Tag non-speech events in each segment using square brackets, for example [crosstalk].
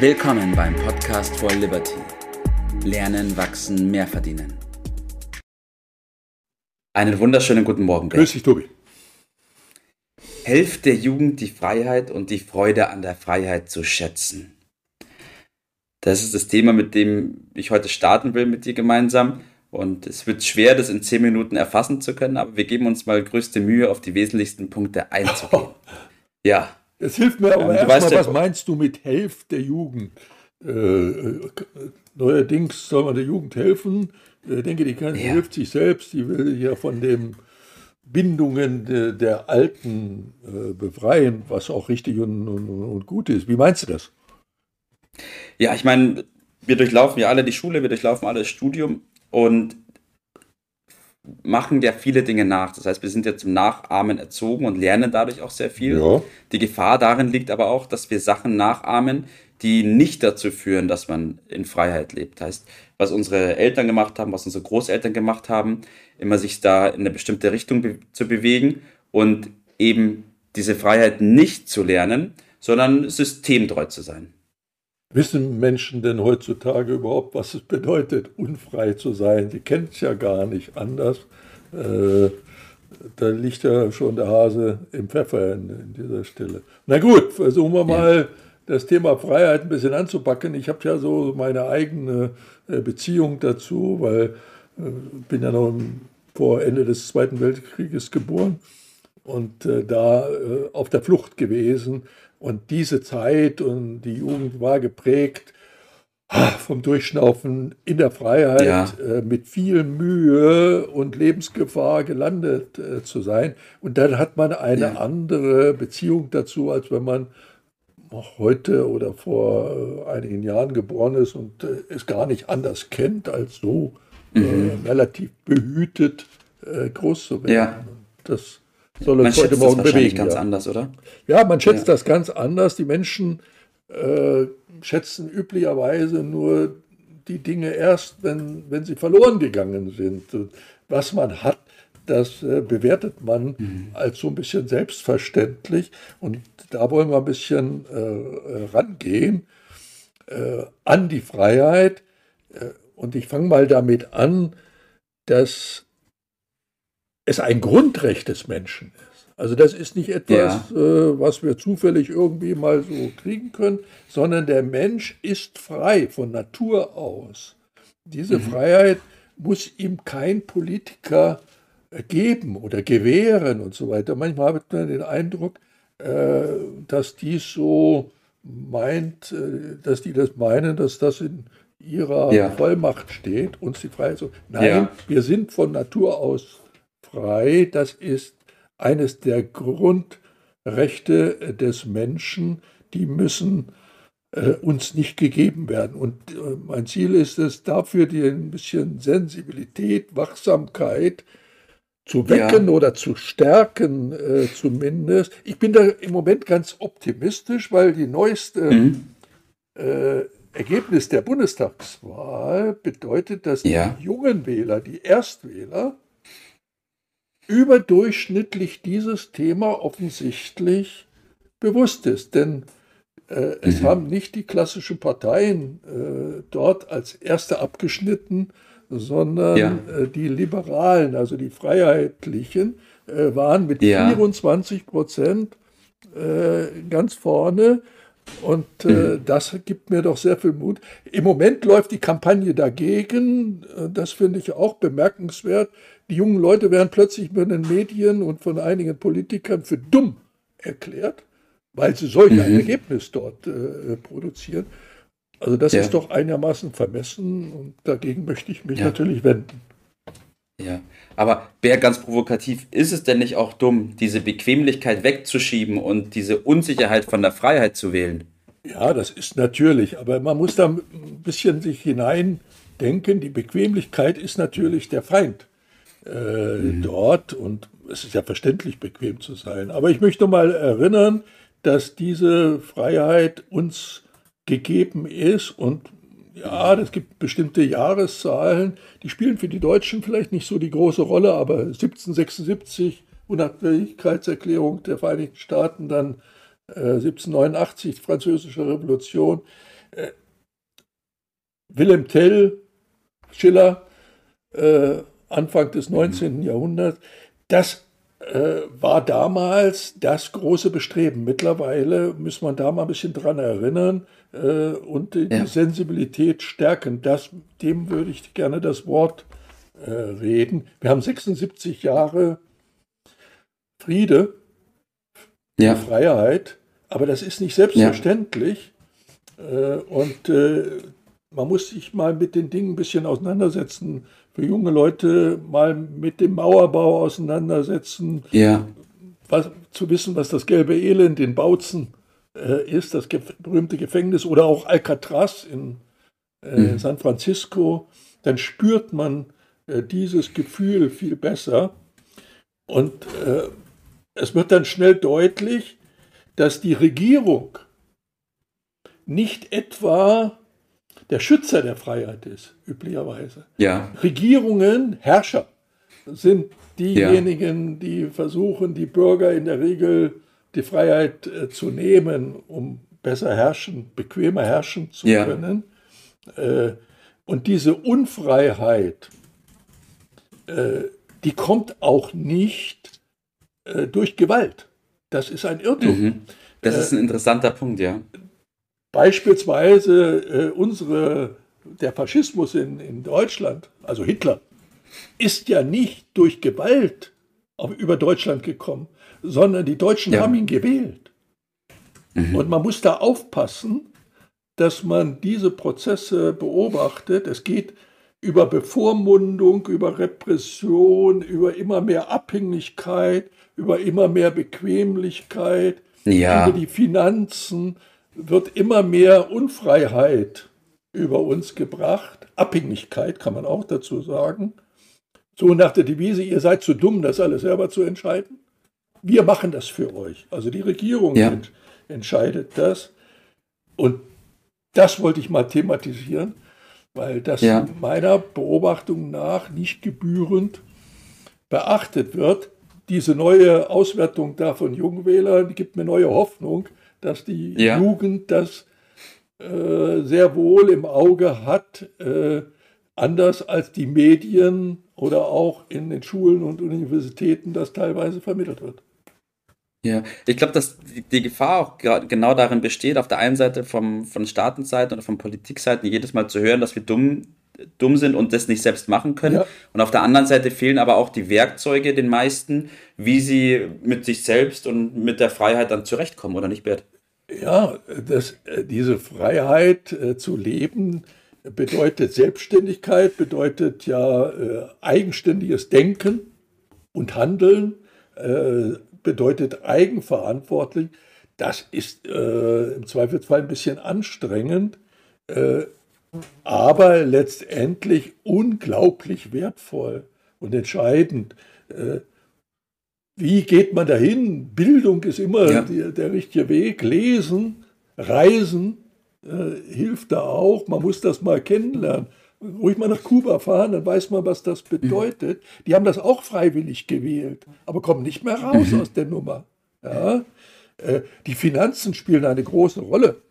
Willkommen beim Podcast for Liberty. Lernen, wachsen, mehr verdienen. Einen wunderschönen guten Morgen. Grüß dich, Tobi. Helft der Jugend die Freiheit und die Freude an der Freiheit zu schätzen. Das ist das Thema, mit dem ich heute starten will mit dir gemeinsam. Und es wird schwer, das in zehn Minuten erfassen zu können, aber wir geben uns mal größte Mühe, auf die wesentlichsten Punkte einzugehen. [laughs] Ja. Es hilft mir aber ähm, erstmal, was meinst du mit Helft der Jugend? Äh, äh, neuerdings soll man der Jugend helfen. Ich denke, die kann, ja. hilft sich selbst. Die will ja von den Bindungen de, der Alten äh, befreien, was auch richtig und, und, und gut ist. Wie meinst du das? Ja, ich meine, wir durchlaufen ja alle die Schule, wir durchlaufen alle das Studium und machen ja viele Dinge nach. Das heißt, wir sind ja zum Nachahmen erzogen und lernen dadurch auch sehr viel. Ja. Die Gefahr darin liegt aber auch, dass wir Sachen nachahmen, die nicht dazu führen, dass man in Freiheit lebt. Das heißt, was unsere Eltern gemacht haben, was unsere Großeltern gemacht haben, immer sich da in eine bestimmte Richtung be zu bewegen und eben diese Freiheit nicht zu lernen, sondern systemtreu zu sein. Wissen Menschen denn heutzutage überhaupt, was es bedeutet, unfrei zu sein? Die kennen es ja gar nicht anders. Äh, da liegt ja schon der Hase im Pfeffer in, in dieser Stelle. Na gut, versuchen wir mal ja. das Thema Freiheit ein bisschen anzupacken. Ich habe ja so meine eigene äh, Beziehung dazu, weil ich äh, bin ja noch vor Ende des Zweiten Weltkrieges geboren und äh, da äh, auf der Flucht gewesen und diese Zeit und die Jugend war geprägt vom Durchschnaufen in der Freiheit, ja. äh, mit viel Mühe und Lebensgefahr gelandet äh, zu sein. Und dann hat man eine ja. andere Beziehung dazu, als wenn man heute oder vor äh, einigen Jahren geboren ist und äh, es gar nicht anders kennt, als so äh, mhm. relativ behütet groß zu werden. Ja. Das soll uns heute Morgen das bewegen. ganz ja. anders, oder? Ja, man schätzt ja. das ganz anders. Die Menschen äh, schätzen üblicherweise nur die Dinge erst, wenn, wenn sie verloren gegangen sind. Was man hat, das äh, bewertet man mhm. als so ein bisschen selbstverständlich. Und da wollen wir ein bisschen äh, rangehen äh, an die Freiheit. Äh, und ich fange mal damit an, dass es ein Grundrecht des Menschen ist. Also das ist nicht etwas, ja. äh, was wir zufällig irgendwie mal so kriegen können, sondern der Mensch ist frei von Natur aus. Diese mhm. Freiheit muss ihm kein Politiker geben oder gewähren und so weiter. Manchmal hat man den Eindruck, äh, dass dies so meint, äh, dass die das meinen, dass das in ihrer ja. Vollmacht steht, uns die Freiheit so. Nein, ja. wir sind von Natur aus frei. Das ist eines der Grundrechte des Menschen, die müssen äh, uns nicht gegeben werden. Und äh, mein Ziel ist es, dafür die ein bisschen Sensibilität, Wachsamkeit zu wecken ja. oder zu stärken äh, zumindest. Ich bin da im Moment ganz optimistisch, weil die neueste mhm. äh, Ergebnis der Bundestagswahl bedeutet, dass ja. die jungen Wähler, die Erstwähler, überdurchschnittlich dieses Thema offensichtlich bewusst ist. Denn äh, es mhm. haben nicht die klassischen Parteien äh, dort als erste abgeschnitten, sondern ja. äh, die Liberalen, also die Freiheitlichen, äh, waren mit ja. 24 Prozent äh, ganz vorne. Und äh, mhm. das gibt mir doch sehr viel Mut. Im Moment läuft die Kampagne dagegen. Das finde ich auch bemerkenswert. Die jungen Leute werden plötzlich von den Medien und von einigen Politikern für dumm erklärt, weil sie solch mhm. ein Ergebnis dort äh, produzieren. Also das ja. ist doch einigermaßen vermessen und dagegen möchte ich mich ja. natürlich wenden. Ja, aber wer ganz provokativ ist es denn nicht auch dumm, diese Bequemlichkeit wegzuschieben und diese Unsicherheit von der Freiheit zu wählen? Ja, das ist natürlich, aber man muss da ein bisschen sich hineindenken. Die Bequemlichkeit ist natürlich der Feind äh, mhm. dort und es ist ja verständlich, bequem zu sein. Aber ich möchte mal erinnern, dass diese Freiheit uns gegeben ist und ja, es gibt bestimmte Jahreszahlen, die spielen für die Deutschen vielleicht nicht so die große Rolle, aber 1776, Unabhängigkeitserklärung der Vereinigten Staaten, dann 1789, Französische Revolution. Äh, Wilhelm Tell, Schiller, äh, Anfang des 19. Jahrhunderts, das äh, war damals das große Bestreben. Mittlerweile muss man da mal ein bisschen dran erinnern äh, und die ja. Sensibilität stärken. Das, dem würde ich gerne das Wort äh, reden. Wir haben 76 Jahre Friede, ja. Freiheit, aber das ist nicht selbstverständlich. Ja. Äh, und äh, man muss sich mal mit den Dingen ein bisschen auseinandersetzen. Für junge Leute mal mit dem Mauerbau auseinandersetzen. Ja. Was, zu wissen, was das gelbe Elend in Bautzen äh, ist, das ge berühmte Gefängnis oder auch Alcatraz in äh, mhm. San Francisco, dann spürt man äh, dieses Gefühl viel besser. Und äh, es wird dann schnell deutlich, dass die Regierung nicht etwa der Schützer der Freiheit ist, üblicherweise. Ja. Regierungen, Herrscher sind diejenigen, ja. die versuchen, die Bürger in der Regel die Freiheit äh, zu nehmen, um besser herrschen, bequemer herrschen zu ja. können. Äh, und diese Unfreiheit, äh, die kommt auch nicht äh, durch Gewalt. Das ist ein Irrtum. Mhm. Das ist ein interessanter Punkt, ja. Beispielsweise äh, unsere, der Faschismus in, in Deutschland, also Hitler, ist ja nicht durch Gewalt auf, über Deutschland gekommen, sondern die Deutschen ja. haben ihn gewählt. Mhm. Und man muss da aufpassen, dass man diese Prozesse beobachtet. Es geht über Bevormundung, über Repression, über immer mehr Abhängigkeit, über immer mehr Bequemlichkeit, ja. über die Finanzen wird immer mehr Unfreiheit über uns gebracht. Abhängigkeit kann man auch dazu sagen. So nach der Devise, ihr seid zu dumm, das alles selber zu entscheiden. Wir machen das für euch. Also die Regierung ja. ent entscheidet das. Und das wollte ich mal thematisieren, weil das ja. meiner Beobachtung nach nicht gebührend beachtet wird. Diese neue Auswertung da von Jungwählern gibt mir neue Hoffnung, dass die ja. Jugend das äh, sehr wohl im Auge hat, äh, anders als die Medien oder auch in den Schulen und Universitäten das teilweise vermittelt wird. Ja, ich glaube, dass die Gefahr auch genau darin besteht, auf der einen Seite vom, von Staatenseite oder von Politikseiten jedes Mal zu hören, dass wir dumm, dumm sind und das nicht selbst machen können. Ja. Und auf der anderen Seite fehlen aber auch die Werkzeuge den meisten, wie sie mit sich selbst und mit der Freiheit dann zurechtkommen, oder nicht, Bert? Ja, das, äh, diese Freiheit äh, zu leben bedeutet Selbstständigkeit, bedeutet ja äh, eigenständiges Denken und Handeln, äh, bedeutet eigenverantwortlich. Das ist äh, im Zweifelsfall ein bisschen anstrengend, äh, aber letztendlich unglaublich wertvoll und entscheidend. Wie geht man dahin? Bildung ist immer ja. der, der, richtige Weg. Lesen, Reisen äh, hilft da auch. Man muss das mal kennenlernen. Ruhig mal nach Kuba fahren, dann weiß man, was das bedeutet. Mhm. Die haben das auch freiwillig gewählt, aber kommen nicht mehr raus mhm. aus der Nummer. Ja? Äh, die Finanzen spielen eine große Rolle.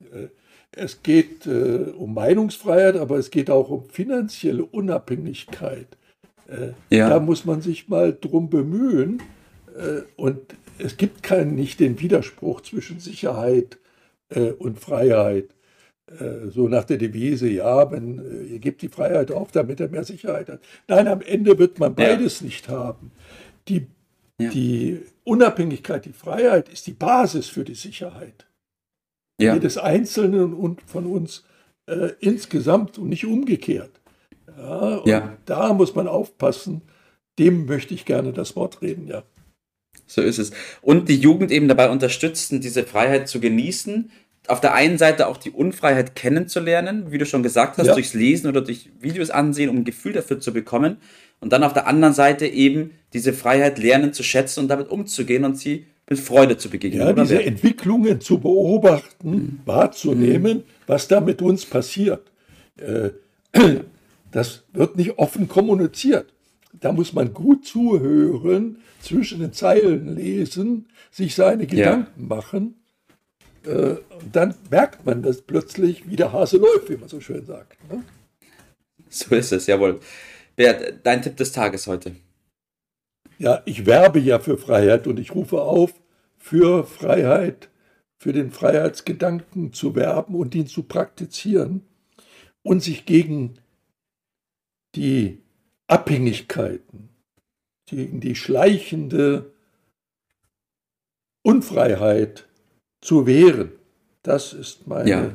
Äh, es geht äh, um Meinungsfreiheit, aber es geht auch um finanzielle Unabhängigkeit. Äh, ja. Da muss man sich mal drum bemühen. Äh, und es gibt keinen, nicht den Widerspruch zwischen Sicherheit äh, und Freiheit. So nach der Devise, ja, wenn ihr gebt die Freiheit auf, damit er mehr Sicherheit hat. Nein, am Ende wird man beides ja. nicht haben. Die, ja. die Unabhängigkeit, die Freiheit ist die Basis für die Sicherheit. Ja. Jedes Einzelnen und von uns äh, insgesamt und nicht umgekehrt. Ja, ja. Da muss man aufpassen. Dem möchte ich gerne das Wort reden, ja. So ist es. Und die Jugend eben dabei unterstützen, diese Freiheit zu genießen. Auf der einen Seite auch die Unfreiheit kennenzulernen, wie du schon gesagt hast, ja. durchs Lesen oder durch Videos ansehen, um ein Gefühl dafür zu bekommen. Und dann auf der anderen Seite eben diese Freiheit lernen zu schätzen und damit umzugehen und sie Freude zu begegnen. Ja, diese wer? Entwicklungen zu beobachten, mhm. wahrzunehmen, was da mit uns passiert. Äh, [clears throat] das wird nicht offen kommuniziert. Da muss man gut zuhören, zwischen den Zeilen lesen, sich seine Gedanken ja. machen. äh, dann merkt man das plötzlich, wie der Hase läuft, wie man so schön sagt. Ne? So ist es, jawohl. Bert, dein Tipp des Tages heute. Ja, ich werbe ja für Freiheit und ich rufe auf, für Freiheit, für den Freiheitsgedanken zu werben und ihn zu praktizieren und sich gegen die Abhängigkeiten, gegen die schleichende Unfreiheit zu wehren. Das ist meine ja.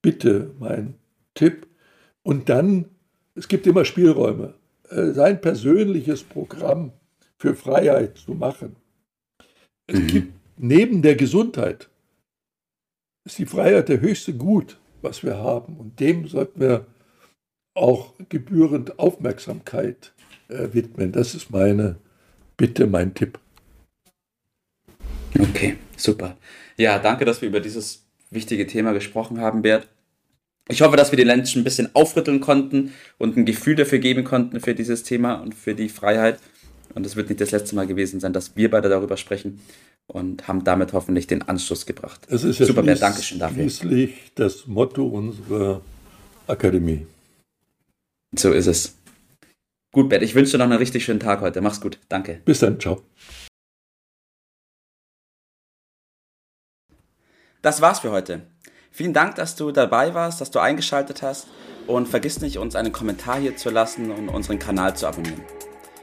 Bitte, mein Tipp. Und dann, es gibt immer Spielräume, äh, sein persönliches Programm für Freiheit zu machen. Es mhm. gibt neben der Gesundheit, ist die Freiheit der höchste Gut, was wir haben. Und dem sollten wir auch gebührend Aufmerksamkeit äh, widmen. Das ist meine Bitte, mein Tipp. Okay, super. Ja, danke, dass wir über dieses wichtige Thema gesprochen haben, Bert. Ich hoffe, dass wir die Menschen ein bisschen aufrütteln konnten und ein Gefühl dafür geben konnten für dieses Thema und für die Freiheit. Und es wird nicht das letzte Mal gewesen sein, dass wir beide darüber sprechen und haben damit hoffentlich den Anschluss gebracht. Es ist ja Super, Bert, Dankeschön dafür. schließlich das Motto unserer Akademie. So ist es. Gut, Bert, ich wünsche dir noch einen richtig schönen Tag heute. Mach's gut. Danke. Bis dann. Ciao. Das war's für heute. Vielen Dank, dass du dabei warst, dass du eingeschaltet hast und vergiss nicht, uns einen Kommentar hier zu lassen und unseren Kanal zu abonnieren.